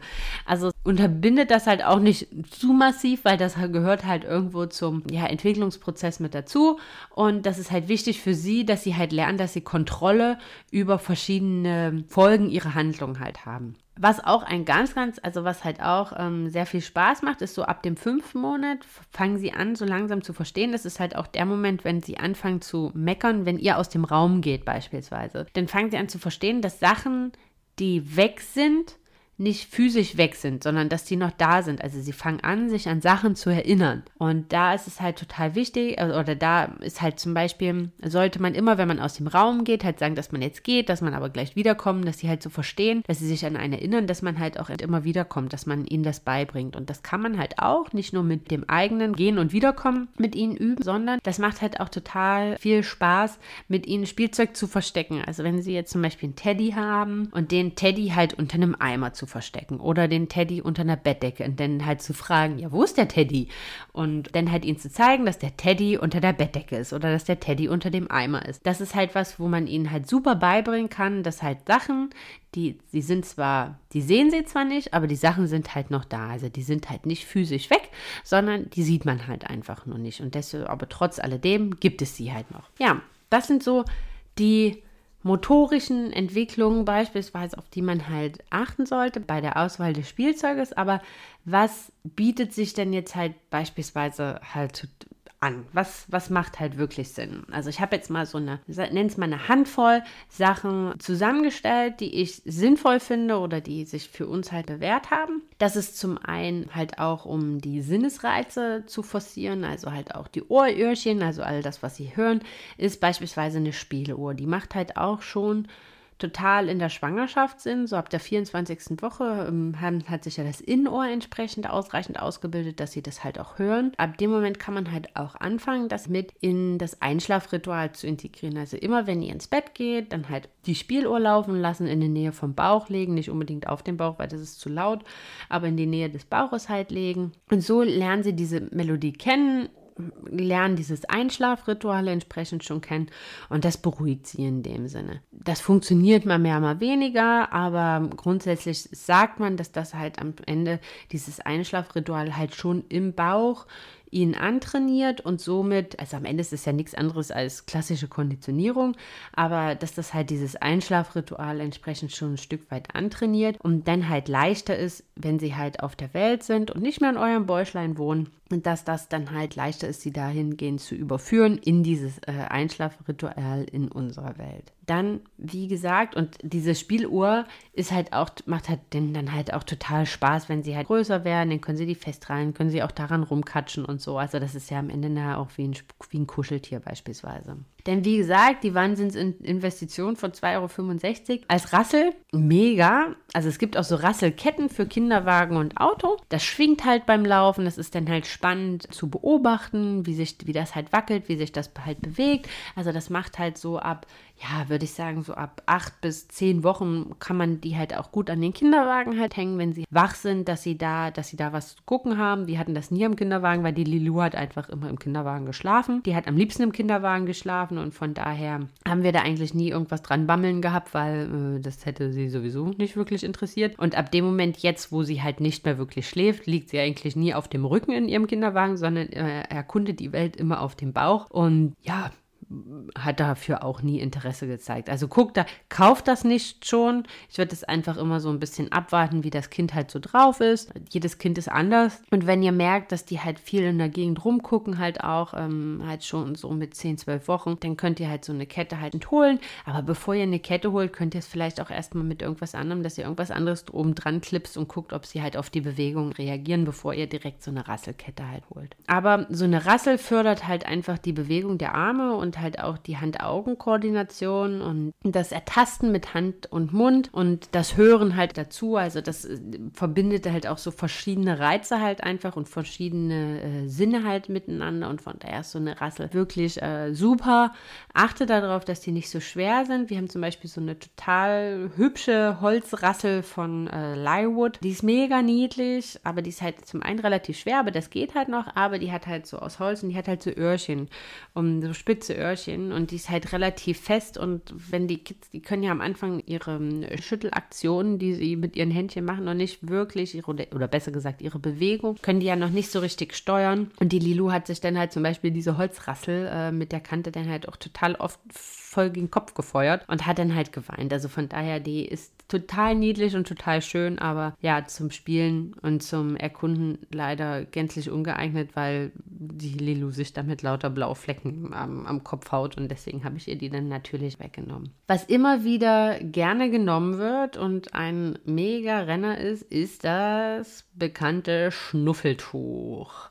Also unterbindet das halt auch nicht zu massiv, weil das gehört halt irgendwo zum ja, Entwicklungsprozess mit dazu. Und das ist halt wichtig für sie, dass sie halt lernen, dass sie Kontrolle über verschiedene Folgen ihrer Handlung halt haben. Was auch ein ganz, ganz, also was halt auch ähm, sehr viel Spaß macht, ist so ab dem fünften Monat fangen sie an, so langsam zu verstehen. Das ist halt auch der Moment, wenn sie anfangen zu meckern, wenn ihr aus dem Raum geht beispielsweise. Dann fangen sie an zu verstehen, dass Sachen, die weg sind, nicht physisch weg sind, sondern dass die noch da sind. Also sie fangen an, sich an Sachen zu erinnern. Und da ist es halt total wichtig, äh, oder da ist halt zum Beispiel, sollte man immer, wenn man aus dem Raum geht, halt sagen, dass man jetzt geht, dass man aber gleich wiederkommt, dass sie halt so verstehen, dass sie sich an einen erinnern, dass man halt auch immer wiederkommt, dass man ihnen das beibringt. Und das kann man halt auch nicht nur mit dem eigenen Gehen und Wiederkommen mit ihnen üben, sondern das macht halt auch total viel Spaß, mit ihnen Spielzeug zu verstecken. Also wenn sie jetzt zum Beispiel einen Teddy haben und den Teddy halt unter einem Eimer zu verstecken oder den Teddy unter einer Bettdecke und dann halt zu fragen, ja, wo ist der Teddy? Und dann halt ihnen zu zeigen, dass der Teddy unter der Bettdecke ist oder dass der Teddy unter dem Eimer ist. Das ist halt was, wo man ihnen halt super beibringen kann, dass halt Sachen, die, sie sind zwar, die sehen sie zwar nicht, aber die Sachen sind halt noch da. Also die sind halt nicht physisch weg, sondern die sieht man halt einfach nur nicht. Und deshalb, aber trotz alledem gibt es sie halt noch. Ja, das sind so die motorischen Entwicklungen beispielsweise, auf die man halt achten sollte bei der Auswahl des Spielzeuges. Aber was bietet sich denn jetzt halt beispielsweise halt an? Was, was macht halt wirklich Sinn? Also ich habe jetzt mal so eine, nenn es mal eine Handvoll Sachen zusammengestellt, die ich sinnvoll finde oder die sich für uns halt bewährt haben. Das ist zum einen halt auch, um die Sinnesreize zu forcieren, also halt auch die Ohröhrchen, also all das, was sie hören, ist beispielsweise eine Spieluhr. Die macht halt auch schon total in der Schwangerschaft sind, so ab der 24. Woche, ähm, hat sich ja das Innenohr entsprechend ausreichend ausgebildet, dass sie das halt auch hören. Ab dem Moment kann man halt auch anfangen, das mit in das Einschlafritual zu integrieren. Also immer, wenn ihr ins Bett geht, dann halt die Spieluhr laufen lassen, in die Nähe vom Bauch legen, nicht unbedingt auf den Bauch, weil das ist zu laut, aber in die Nähe des Bauches halt legen. Und so lernen sie diese Melodie kennen lernen dieses Einschlafritual entsprechend schon kennen und das beruhigt sie in dem Sinne. Das funktioniert mal mehr, mal weniger, aber grundsätzlich sagt man, dass das halt am Ende dieses Einschlafritual halt schon im Bauch ihn antrainiert und somit, also am Ende ist es ja nichts anderes als klassische Konditionierung, aber dass das halt dieses Einschlafritual entsprechend schon ein Stück weit antrainiert und dann halt leichter ist, wenn sie halt auf der Welt sind und nicht mehr in eurem Bäuchlein wohnen, dass das dann halt leichter ist, sie dahingehend zu überführen in dieses äh, Einschlafritual in unserer Welt. Dann, wie gesagt, und diese Spieluhr ist halt auch, macht halt denen dann halt auch total Spaß, wenn sie halt größer werden, dann können sie die festreihen, können sie auch daran rumkatschen und so. Also das ist ja am Ende nachher auch wie ein, wie ein Kuscheltier beispielsweise. Denn wie gesagt, die Wahnsinnsinvestition von 2,65 Euro als Rassel, mega. Also es gibt auch so Rasselketten für Kinderwagen und Auto. Das schwingt halt beim Laufen. Das ist dann halt spannend zu beobachten, wie sich, wie das halt wackelt, wie sich das halt bewegt. Also das macht halt so ab, ja, würde ich sagen, so ab acht bis zehn Wochen kann man die halt auch gut an den Kinderwagen halt hängen, wenn sie wach sind, dass sie da, dass sie da was zu gucken haben. Wir hatten das nie im Kinderwagen, weil die Lilu hat einfach immer im Kinderwagen geschlafen. Die hat am liebsten im Kinderwagen geschlafen und von daher haben wir da eigentlich nie irgendwas dran bammeln gehabt, weil äh, das hätte sie sowieso nicht wirklich interessiert. Und ab dem Moment jetzt, wo sie halt nicht mehr wirklich schläft, liegt sie eigentlich nie auf dem Rücken in ihrem Kinderwagen, sondern äh, erkundet die Welt immer auf dem Bauch. Und ja, hat dafür auch nie Interesse gezeigt. Also guckt da, kauft das nicht schon. Ich würde es einfach immer so ein bisschen abwarten, wie das Kind halt so drauf ist. Jedes Kind ist anders. Und wenn ihr merkt, dass die halt viel in der Gegend rumgucken, halt auch, ähm, halt schon so mit 10, 12 Wochen, dann könnt ihr halt so eine Kette halt holen. Aber bevor ihr eine Kette holt, könnt ihr es vielleicht auch erstmal mit irgendwas anderem, dass ihr irgendwas anderes oben dran klipst und guckt, ob sie halt auf die Bewegung reagieren, bevor ihr direkt so eine Rasselkette halt holt. Aber so eine Rassel fördert halt einfach die Bewegung der Arme und halt auch die Hand-Augen-Koordination und das Ertasten mit Hand und Mund und das Hören halt dazu. Also das äh, verbindet halt auch so verschiedene Reize halt einfach und verschiedene äh, Sinne halt miteinander und von daher ist so eine Rassel wirklich äh, super. Achte darauf, dass die nicht so schwer sind. Wir haben zum Beispiel so eine total hübsche Holzrassel von äh, Lywood. Die ist mega niedlich, aber die ist halt zum einen relativ schwer, aber das geht halt noch. Aber die hat halt so aus Holz und die hat halt so Öhrchen, um so spitze Öhrchen und die ist halt relativ fest und wenn die Kids, die können ja am Anfang ihre ähm, Schüttelaktionen, die sie mit ihren Händchen machen, noch nicht wirklich ihre, oder besser gesagt ihre Bewegung, können die ja noch nicht so richtig steuern. Und die Lilu hat sich dann halt zum Beispiel diese Holzrassel äh, mit der Kante dann halt auch total oft voll gegen den Kopf gefeuert und hat dann halt geweint. Also von daher, die ist total niedlich und total schön, aber ja, zum Spielen und zum Erkunden leider gänzlich ungeeignet, weil die Lilu sich damit lauter blaue Flecken am, am Kopf haut und deswegen habe ich ihr die dann natürlich weggenommen. Was immer wieder gerne genommen wird und ein mega Renner ist, ist das bekannte Schnuffeltuch.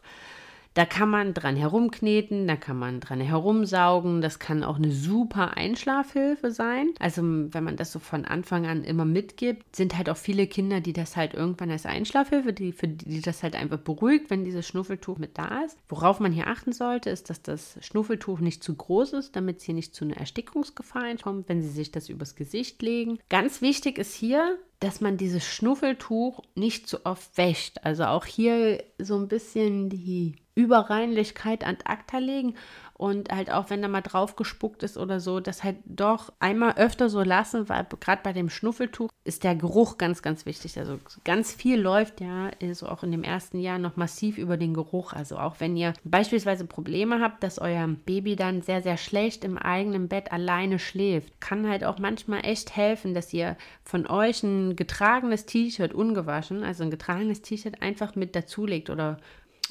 Da kann man dran herumkneten, da kann man dran herumsaugen. Das kann auch eine super Einschlafhilfe sein. Also wenn man das so von Anfang an immer mitgibt, sind halt auch viele Kinder, die das halt irgendwann als Einschlafhilfe, die für die das halt einfach beruhigt, wenn dieses Schnuffeltuch mit da ist. Worauf man hier achten sollte, ist, dass das Schnuffeltuch nicht zu groß ist, damit es hier nicht zu einer Erstickungsgefahr kommt, wenn sie sich das übers Gesicht legen. Ganz wichtig ist hier, dass man dieses Schnuffeltuch nicht zu oft wäscht. Also auch hier so ein bisschen die Überreinlichkeit an acta legen und halt auch wenn da mal drauf gespuckt ist oder so, das halt doch einmal öfter so lassen, weil gerade bei dem Schnuffeltuch ist der Geruch ganz, ganz wichtig. Also ganz viel läuft ja so auch in dem ersten Jahr noch massiv über den Geruch. Also auch wenn ihr beispielsweise Probleme habt, dass euer Baby dann sehr, sehr schlecht im eigenen Bett alleine schläft, kann halt auch manchmal echt helfen, dass ihr von euch ein getragenes T-Shirt ungewaschen, also ein getragenes T-Shirt einfach mit dazulegt oder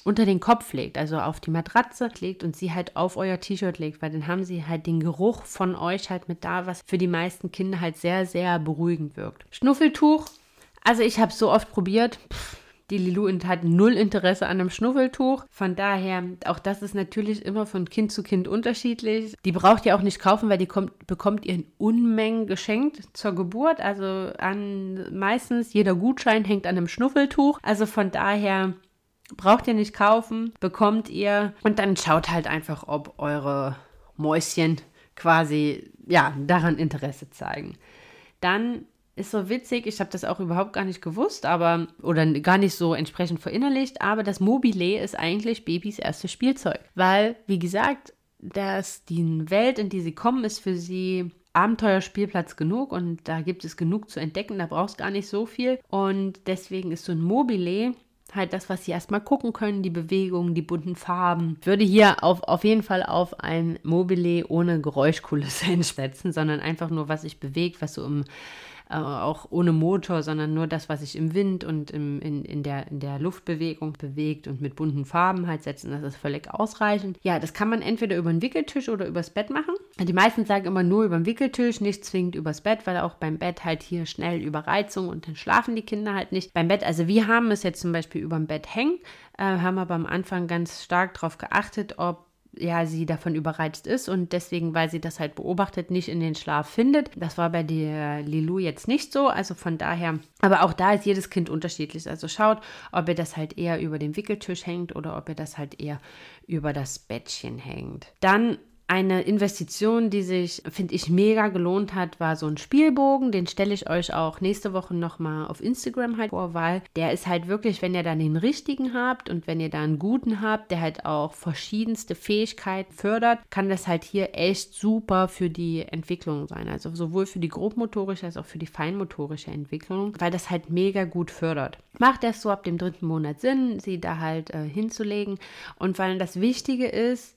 unter den Kopf legt, also auf die Matratze legt und sie halt auf euer T-Shirt legt, weil dann haben sie halt den Geruch von euch halt mit da, was für die meisten Kinder halt sehr, sehr beruhigend wirkt. Schnuffeltuch, also ich habe so oft probiert. Pff, die Lilu hat null Interesse an einem Schnuffeltuch. Von daher, auch das ist natürlich immer von Kind zu Kind unterschiedlich. Die braucht ihr auch nicht kaufen, weil die kommt, bekommt ihr in Unmengen geschenkt zur Geburt. Also an meistens jeder Gutschein hängt an einem Schnuffeltuch. Also von daher Braucht ihr nicht kaufen, bekommt ihr. Und dann schaut halt einfach, ob eure Mäuschen quasi ja daran Interesse zeigen. Dann ist so witzig, ich habe das auch überhaupt gar nicht gewusst, aber oder gar nicht so entsprechend verinnerlicht, aber das Mobile ist eigentlich Babys erstes Spielzeug, weil wie gesagt, dass die Welt, in die sie kommen, ist für sie Abenteuerspielplatz genug und da gibt es genug zu entdecken, da brauchst gar nicht so viel. Und deswegen ist so ein Mobile halt das, was sie erstmal gucken können, die Bewegungen, die bunten Farben. Ich würde hier auf, auf jeden Fall auf ein Mobile ohne Geräuschkulisse hinsetzen, sondern einfach nur, was sich bewegt, was so im auch ohne Motor, sondern nur das, was sich im Wind und im, in, in, der, in der Luftbewegung bewegt und mit bunten Farben halt setzen. Das ist völlig ausreichend. Ja, das kann man entweder über den Wickeltisch oder übers Bett machen. Die meisten sagen immer nur über den Wickeltisch, nicht zwingend übers Bett, weil auch beim Bett halt hier schnell Überreizung und dann schlafen die Kinder halt nicht. Beim Bett, also wir haben es jetzt zum Beispiel über dem Bett hängen, äh, haben aber am Anfang ganz stark darauf geachtet, ob ja, sie davon überreizt ist und deswegen, weil sie das halt beobachtet, nicht in den Schlaf findet. Das war bei der Lilou jetzt nicht so, also von daher, aber auch da ist jedes Kind unterschiedlich. Also schaut, ob ihr das halt eher über den Wickeltisch hängt oder ob ihr das halt eher über das Bettchen hängt. Dann eine Investition, die sich, finde ich, mega gelohnt hat, war so ein Spielbogen. Den stelle ich euch auch nächste Woche nochmal auf Instagram halt vor, weil der ist halt wirklich, wenn ihr dann den richtigen habt und wenn ihr da einen guten habt, der halt auch verschiedenste Fähigkeiten fördert, kann das halt hier echt super für die Entwicklung sein. Also sowohl für die grobmotorische als auch für die feinmotorische Entwicklung, weil das halt mega gut fördert. Macht das so ab dem dritten Monat Sinn, sie da halt äh, hinzulegen. Und weil das Wichtige ist,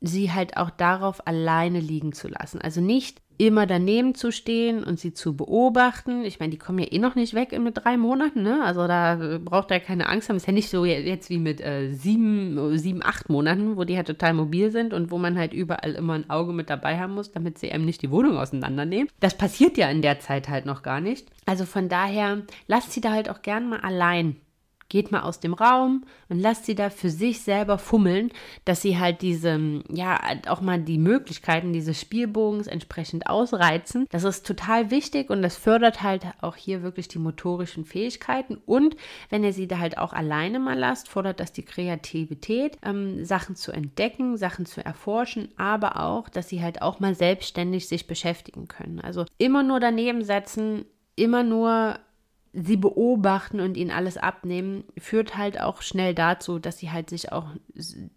sie halt auch darauf alleine liegen zu lassen. Also nicht immer daneben zu stehen und sie zu beobachten. Ich meine, die kommen ja eh noch nicht weg mit drei Monaten, ne? Also da braucht er keine Angst haben. Ist ja nicht so jetzt wie mit äh, sieben, sieben, acht Monaten, wo die halt total mobil sind und wo man halt überall immer ein Auge mit dabei haben muss, damit sie einem nicht die Wohnung auseinandernehmen. Das passiert ja in der Zeit halt noch gar nicht. Also von daher, lasst sie da halt auch gern mal allein geht mal aus dem Raum und lasst sie da für sich selber fummeln, dass sie halt diese, ja, auch mal die Möglichkeiten dieses Spielbogens entsprechend ausreizen. Das ist total wichtig und das fördert halt auch hier wirklich die motorischen Fähigkeiten. Und wenn ihr sie da halt auch alleine mal lasst, fordert das die Kreativität, ähm, Sachen zu entdecken, Sachen zu erforschen, aber auch, dass sie halt auch mal selbstständig sich beschäftigen können. Also immer nur daneben setzen, immer nur sie beobachten und ihnen alles abnehmen, führt halt auch schnell dazu, dass sie halt sich auch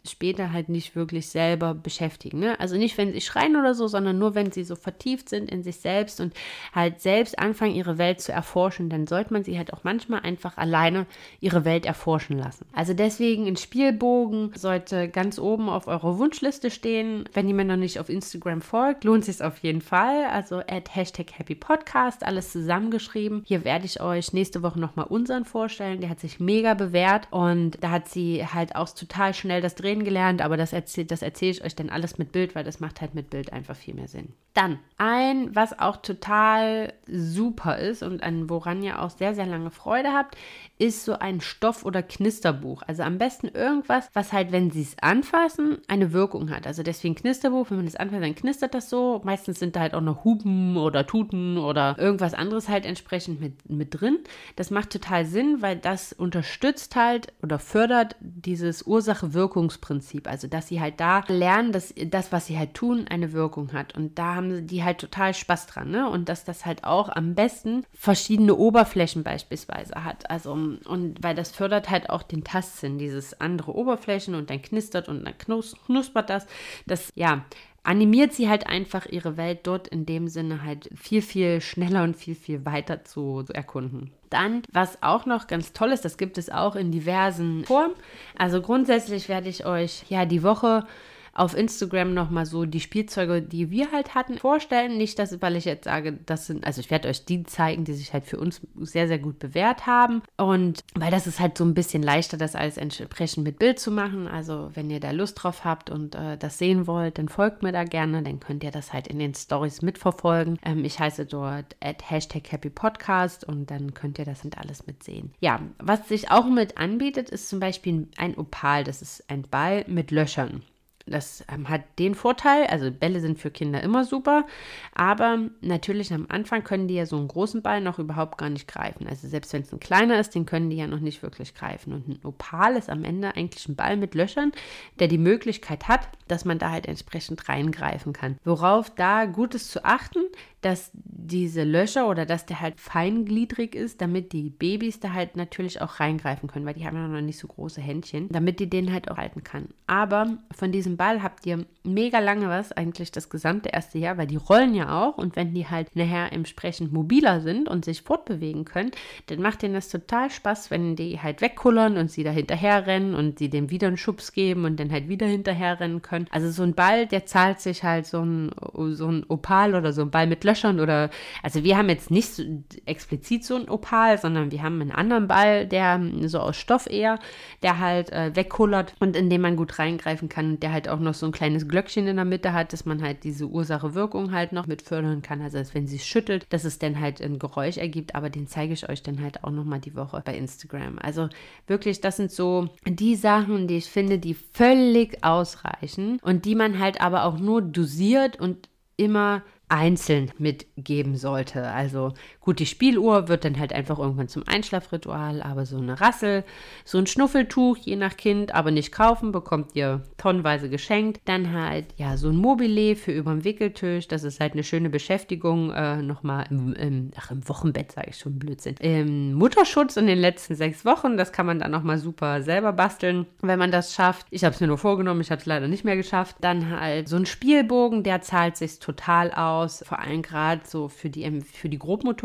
später halt nicht wirklich selber beschäftigen. Ne? Also nicht, wenn sie schreien oder so, sondern nur, wenn sie so vertieft sind in sich selbst und halt selbst anfangen, ihre Welt zu erforschen, dann sollte man sie halt auch manchmal einfach alleine ihre Welt erforschen lassen. Also deswegen ein Spielbogen sollte ganz oben auf eurer Wunschliste stehen. Wenn jemand noch nicht auf Instagram folgt, lohnt sich auf jeden Fall. Also at Hashtag Happy Podcast, alles zusammengeschrieben. Hier werde ich euch euch nächste Woche nochmal unseren vorstellen. Der hat sich mega bewährt und da hat sie halt auch total schnell das Drehen gelernt, aber das erzähle das erzähl ich euch dann alles mit Bild, weil das macht halt mit Bild einfach viel mehr Sinn. Dann ein, was auch total super ist und an woran ihr auch sehr, sehr lange Freude habt, ist so ein Stoff- oder Knisterbuch. Also am besten irgendwas, was halt, wenn sie es anfassen, eine Wirkung hat. Also deswegen Knisterbuch, wenn man es anfasst, dann knistert das so. Meistens sind da halt auch noch Hupen oder Tuten oder irgendwas anderes halt entsprechend mit, mit drin. Das macht total Sinn, weil das unterstützt halt oder fördert dieses Ursache-Wirkungsprinzip. Also dass sie halt da lernen, dass das, was sie halt tun, eine Wirkung hat. Und da haben die halt total Spaß dran. Ne? Und dass das halt auch am besten verschiedene Oberflächen beispielsweise hat. Also und weil das fördert halt auch den Tastsinn, dieses andere Oberflächen und dann knistert und dann knus knuspert das. Das, ja, animiert sie halt einfach ihre Welt dort in dem Sinne halt viel, viel schneller und viel, viel weiter zu, erkunden. Dann, was auch noch ganz toll ist, das gibt es auch in diversen Formen. Also grundsätzlich werde ich euch ja die Woche auf Instagram nochmal so die Spielzeuge, die wir halt hatten, vorstellen. Nicht, dass, weil ich jetzt sage, das sind, also ich werde euch die zeigen, die sich halt für uns sehr, sehr gut bewährt haben. Und weil das ist halt so ein bisschen leichter, das alles entsprechend mit Bild zu machen. Also wenn ihr da Lust drauf habt und äh, das sehen wollt, dann folgt mir da gerne. Dann könnt ihr das halt in den Stories mitverfolgen. Ähm, ich heiße dort at Hashtag Happy Podcast und dann könnt ihr das und alles mitsehen. Ja, was sich auch mit anbietet, ist zum Beispiel ein Opal. Das ist ein Ball mit Löchern. Das ähm, hat den Vorteil, also Bälle sind für Kinder immer super, aber natürlich am Anfang können die ja so einen großen Ball noch überhaupt gar nicht greifen. Also selbst wenn es ein kleiner ist, den können die ja noch nicht wirklich greifen. Und ein Opal ist am Ende eigentlich ein Ball mit Löchern, der die Möglichkeit hat, dass man da halt entsprechend reingreifen kann. Worauf da gut ist zu achten, dass diese Löcher oder dass der halt feingliedrig ist, damit die Babys da halt natürlich auch reingreifen können, weil die haben ja noch nicht so große Händchen, damit die den halt auch halten kann. Aber von diesem Ball habt ihr mega lange was, eigentlich das gesamte erste Jahr, weil die rollen ja auch und wenn die halt nachher entsprechend mobiler sind und sich fortbewegen können, dann macht denen das total Spaß, wenn die halt wegkullern und sie da hinterher rennen und sie dem wieder einen Schubs geben und dann halt wieder hinterher rennen können. Also so ein Ball, der zahlt sich halt so ein, so ein Opal oder so ein Ball mit Löchern oder, also wir haben jetzt nicht so explizit so ein Opal, sondern wir haben einen anderen Ball, der so aus Stoff eher, der halt äh, wegkullert und in dem man gut reingreifen kann, der halt auch noch so ein kleines Glöckchen in der Mitte hat, dass man halt diese Ursache-Wirkung halt noch mit fördern kann. Also als wenn sie schüttelt, dass es dann halt ein Geräusch ergibt, aber den zeige ich euch dann halt auch nochmal die Woche bei Instagram. Also wirklich, das sind so die Sachen, die ich finde, die völlig ausreichen und die man halt aber auch nur dosiert und immer einzeln mitgeben sollte. Also gut, die Spieluhr wird dann halt einfach irgendwann zum Einschlafritual, aber so eine Rassel, so ein Schnuffeltuch, je nach Kind, aber nicht kaufen, bekommt ihr tonnenweise geschenkt. Dann halt, ja, so ein Mobile für überm Wickeltisch, das ist halt eine schöne Beschäftigung, äh, nochmal im, im, ach, im Wochenbett, sage ich schon, Blödsinn. Im Mutterschutz in den letzten sechs Wochen, das kann man dann nochmal super selber basteln, wenn man das schafft. Ich habe es mir nur vorgenommen, ich habe es leider nicht mehr geschafft. Dann halt so ein Spielbogen, der zahlt sich total aus vor allem gerade so für die, für die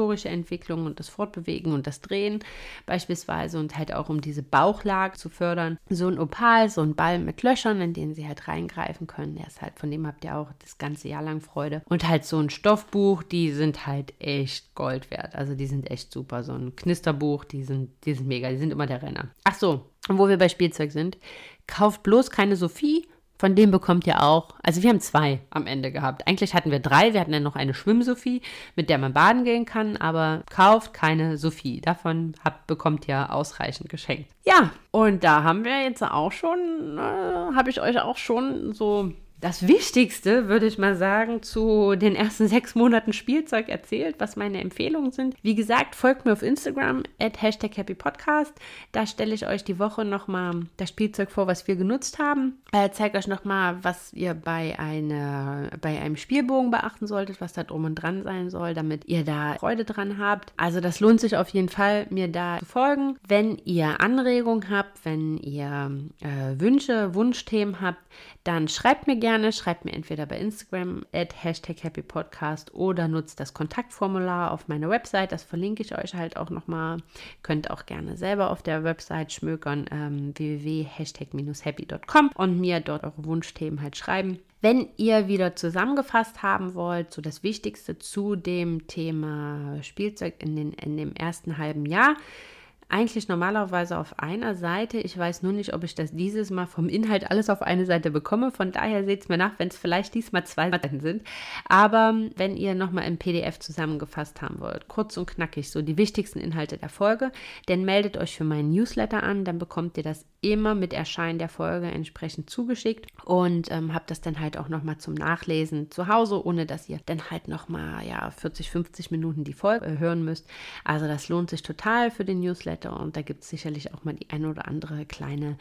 grobmotorische Entwicklung und das Fortbewegen und das Drehen beispielsweise und halt auch um diese Bauchlage zu fördern. So ein Opal, so ein Ball mit Löchern, in denen sie halt reingreifen können. Der ist halt, von dem habt ihr auch das ganze Jahr lang Freude. Und halt so ein Stoffbuch, die sind halt echt Gold wert. Also die sind echt super. So ein Knisterbuch, die sind, die sind mega, die sind immer der Renner. Ach so, wo wir bei Spielzeug sind, kauft bloß keine Sophie von dem bekommt ihr auch, also wir haben zwei am Ende gehabt. Eigentlich hatten wir drei, wir hatten dann noch eine Schwimm-Sophie, mit der man baden gehen kann, aber kauft keine Sophie. Davon habt, bekommt ihr ausreichend geschenkt. Ja, und da haben wir jetzt auch schon, äh, habe ich euch auch schon so das Wichtigste, würde ich mal sagen, zu den ersten sechs Monaten Spielzeug erzählt, was meine Empfehlungen sind. Wie gesagt, folgt mir auf Instagram at Hashtag Happy. Da stelle ich euch die Woche nochmal das Spielzeug vor, was wir genutzt haben. Äh, zeige euch nochmal, was ihr bei, eine, bei einem Spielbogen beachten solltet, was da drum und dran sein soll, damit ihr da Freude dran habt. Also das lohnt sich auf jeden Fall, mir da zu folgen. Wenn ihr Anregungen habt, wenn ihr äh, Wünsche, Wunschthemen habt, dann schreibt mir gerne, schreibt mir entweder bei Instagram at Hashtag Happy Podcast oder nutzt das Kontaktformular auf meiner Website. Das verlinke ich euch halt auch nochmal. Könnt auch gerne selber auf der Website schmökern ähm, www.hashtag-happy.com und mir dort eure Wunschthemen halt schreiben. Wenn ihr wieder zusammengefasst haben wollt, so das Wichtigste zu dem Thema Spielzeug in, den, in dem ersten halben Jahr, eigentlich normalerweise auf einer Seite. Ich weiß nur nicht, ob ich das dieses Mal vom Inhalt alles auf eine Seite bekomme. Von daher seht es mir nach, wenn es vielleicht diesmal zwei Seiten sind. Aber wenn ihr nochmal im PDF zusammengefasst haben wollt, kurz und knackig, so die wichtigsten Inhalte der Folge, dann meldet euch für meinen Newsletter an. Dann bekommt ihr das immer mit Erscheinen der Folge entsprechend zugeschickt und ähm, habt das dann halt auch nochmal zum Nachlesen zu Hause, ohne dass ihr dann halt nochmal ja, 40, 50 Minuten die Folge äh, hören müsst. Also das lohnt sich total für den Newsletter. Newsletter und da gibt es sicherlich auch mal die eine oder andere kleine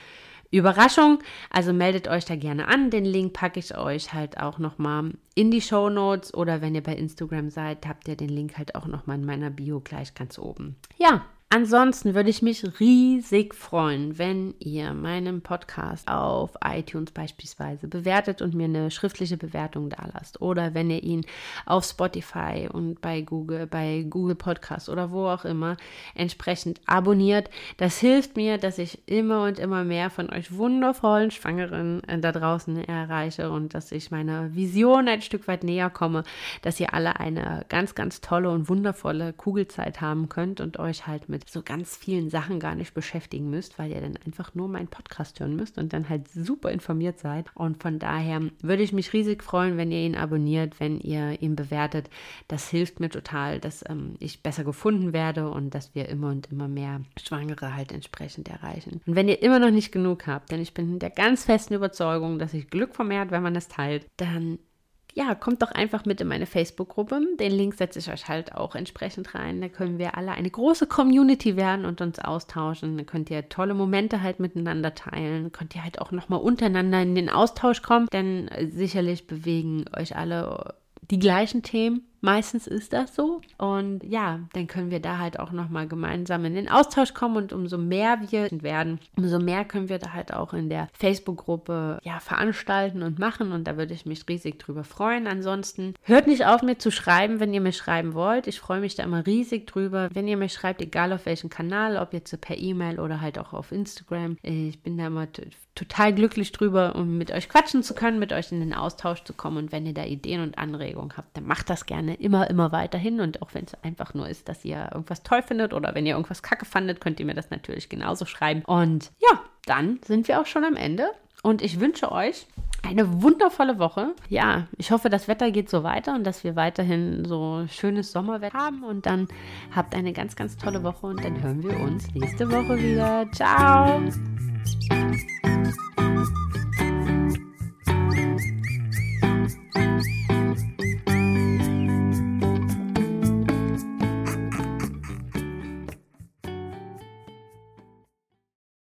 Überraschung. Also meldet euch da gerne an. Den Link packe ich euch halt auch nochmal in die Show Notes oder wenn ihr bei Instagram seid, habt ihr den Link halt auch nochmal in meiner Bio gleich ganz oben. Ja, Ansonsten würde ich mich riesig freuen, wenn ihr meinen Podcast auf iTunes beispielsweise bewertet und mir eine schriftliche Bewertung da lasst. Oder wenn ihr ihn auf Spotify und bei Google, bei Google Podcast oder wo auch immer entsprechend abonniert. Das hilft mir, dass ich immer und immer mehr von euch wundervollen Schwangeren äh, da draußen erreiche und dass ich meiner Vision ein Stück weit näher komme, dass ihr alle eine ganz, ganz tolle und wundervolle Kugelzeit haben könnt und euch halt mit mit so ganz vielen Sachen gar nicht beschäftigen müsst, weil ihr dann einfach nur meinen Podcast hören müsst und dann halt super informiert seid. Und von daher würde ich mich riesig freuen, wenn ihr ihn abonniert, wenn ihr ihn bewertet. Das hilft mir total, dass ähm, ich besser gefunden werde und dass wir immer und immer mehr Schwangere halt entsprechend erreichen. Und wenn ihr immer noch nicht genug habt, denn ich bin der ganz festen Überzeugung, dass sich Glück vermehrt, wenn man es teilt, dann ja, kommt doch einfach mit in meine Facebook-Gruppe. Den Link setze ich euch halt auch entsprechend rein. Da können wir alle eine große Community werden und uns austauschen. Da könnt ihr tolle Momente halt miteinander teilen. Könnt ihr halt auch nochmal untereinander in den Austausch kommen, denn sicherlich bewegen euch alle die gleichen Themen Meistens ist das so. Und ja, dann können wir da halt auch nochmal gemeinsam in den Austausch kommen und umso mehr wir werden, umso mehr können wir da halt auch in der Facebook-Gruppe ja, veranstalten und machen. Und da würde ich mich riesig drüber freuen. Ansonsten hört nicht auf, mir zu schreiben, wenn ihr mir schreiben wollt. Ich freue mich da immer riesig drüber. Wenn ihr mir schreibt, egal auf welchem Kanal, ob jetzt per E-Mail oder halt auch auf Instagram. Ich bin da immer total glücklich drüber, um mit euch quatschen zu können, mit euch in den Austausch zu kommen. Und wenn ihr da Ideen und Anregungen habt, dann macht das gerne immer, immer weiterhin. Und auch wenn es einfach nur ist, dass ihr irgendwas toll findet oder wenn ihr irgendwas kacke fandet, könnt ihr mir das natürlich genauso schreiben. Und ja, dann sind wir auch schon am Ende. Und ich wünsche euch eine wundervolle Woche. Ja, ich hoffe, das Wetter geht so weiter und dass wir weiterhin so schönes Sommerwetter haben. Und dann habt eine ganz, ganz tolle Woche und dann hören wir uns nächste Woche wieder. Ciao!